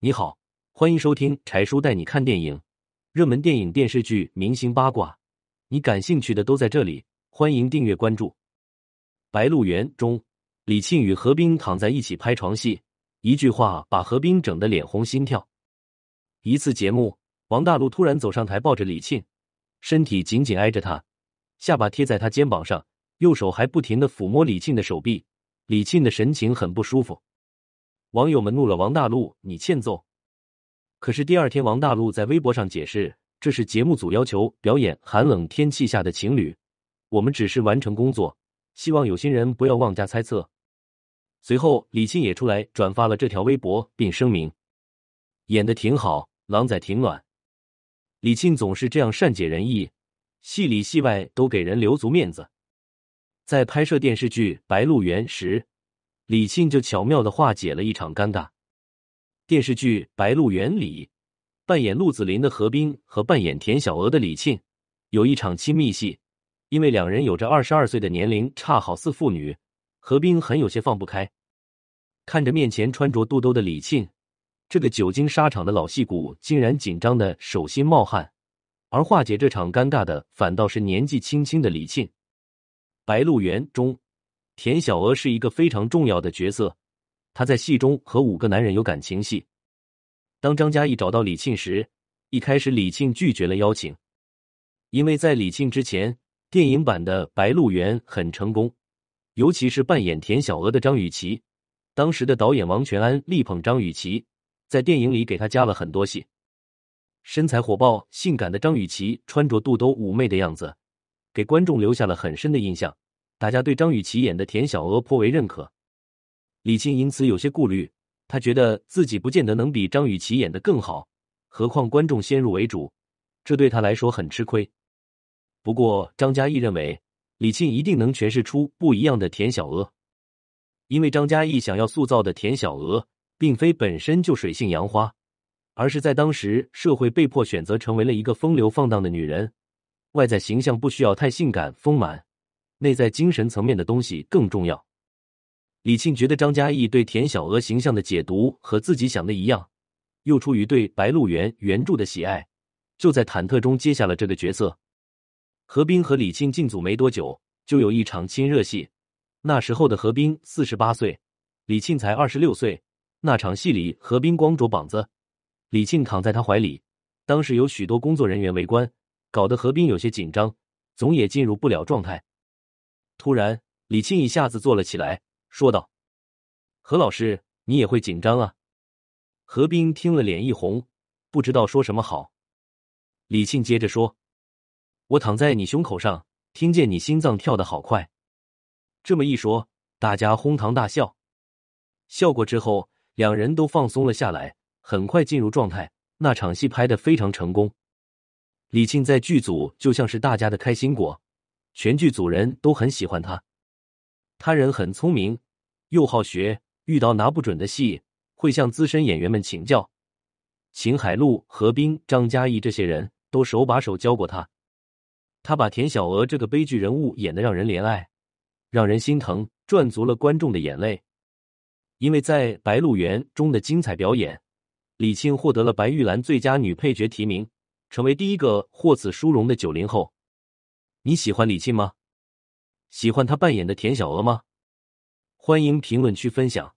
你好，欢迎收听柴叔带你看电影，热门电影、电视剧、明星八卦，你感兴趣的都在这里。欢迎订阅关注。《白鹿原》中，李沁与何冰躺在一起拍床戏，一句话把何冰整得脸红心跳。一次节目，王大陆突然走上台，抱着李沁，身体紧紧挨着他，下巴贴在他肩膀上，右手还不停的抚摸李沁的手臂。李沁的神情很不舒服。网友们怒了王大陆，你欠揍！可是第二天，王大陆在微博上解释，这是节目组要求表演寒冷天气下的情侣，我们只是完成工作，希望有心人不要妄加猜测。随后，李沁也出来转发了这条微博，并声明演的挺好，狼仔挺暖。李沁总是这样善解人意，戏里戏外都给人留足面子。在拍摄电视剧《白鹿原》时。李沁就巧妙的化解了一场尴尬。电视剧《白鹿原》里，扮演鹿子霖的何冰和扮演田小娥的李沁有一场亲密戏，因为两人有着二十二岁的年龄差，好似父女，何冰很有些放不开。看着面前穿着肚兜的李沁，这个久经沙场的老戏骨竟然紧张的手心冒汗，而化解这场尴尬的反倒是年纪轻轻的李沁。《白鹿原》中。田小娥是一个非常重要的角色，她在戏中和五个男人有感情戏。当张嘉译找到李沁时，一开始李沁拒绝了邀请，因为在李沁之前，电影版的《白鹿原》很成功，尤其是扮演田小娥的张雨绮，当时的导演王全安力捧张雨绮，在电影里给她加了很多戏。身材火爆、性感的张雨绮穿着肚兜妩媚的样子，给观众留下了很深的印象。大家对张雨绮演的田小娥颇为认可，李沁因此有些顾虑，他觉得自己不见得能比张雨绮演的更好，何况观众先入为主，这对他来说很吃亏。不过张嘉译认为李沁一定能诠释出不一样的田小娥，因为张嘉译想要塑造的田小娥，并非本身就水性杨花，而是在当时社会被迫选择成为了一个风流放荡的女人，外在形象不需要太性感丰满。内在精神层面的东西更重要。李沁觉得张嘉译对田小娥形象的解读和自己想的一样，又出于对《白鹿原》原著的喜爱，就在忐忑中接下了这个角色。何冰和李沁进组没多久，就有一场亲热戏。那时候的何冰四十八岁，李沁才二十六岁。那场戏里，何冰光着膀子，李沁躺在他怀里。当时有许多工作人员围观，搞得何冰有些紧张，总也进入不了状态。突然，李沁一下子坐了起来，说道：“何老师，你也会紧张啊？”何冰听了，脸一红，不知道说什么好。李沁接着说：“我躺在你胸口上，听见你心脏跳得好快。”这么一说，大家哄堂大笑。笑过之后，两人都放松了下来，很快进入状态。那场戏拍得非常成功，李沁在剧组就像是大家的开心果。全剧组人都很喜欢他，他人很聪明，又好学，遇到拿不准的戏会向资深演员们请教。秦海璐、何冰、张嘉译这些人都手把手教过他。他把田小娥这个悲剧人物演得让人怜爱，让人心疼，赚足了观众的眼泪。因为在《白鹿原》中的精彩表演，李沁获得了白玉兰最佳女配角提名，成为第一个获此殊荣的九零后。你喜欢李沁吗？喜欢他扮演的田小娥吗？欢迎评论区分享。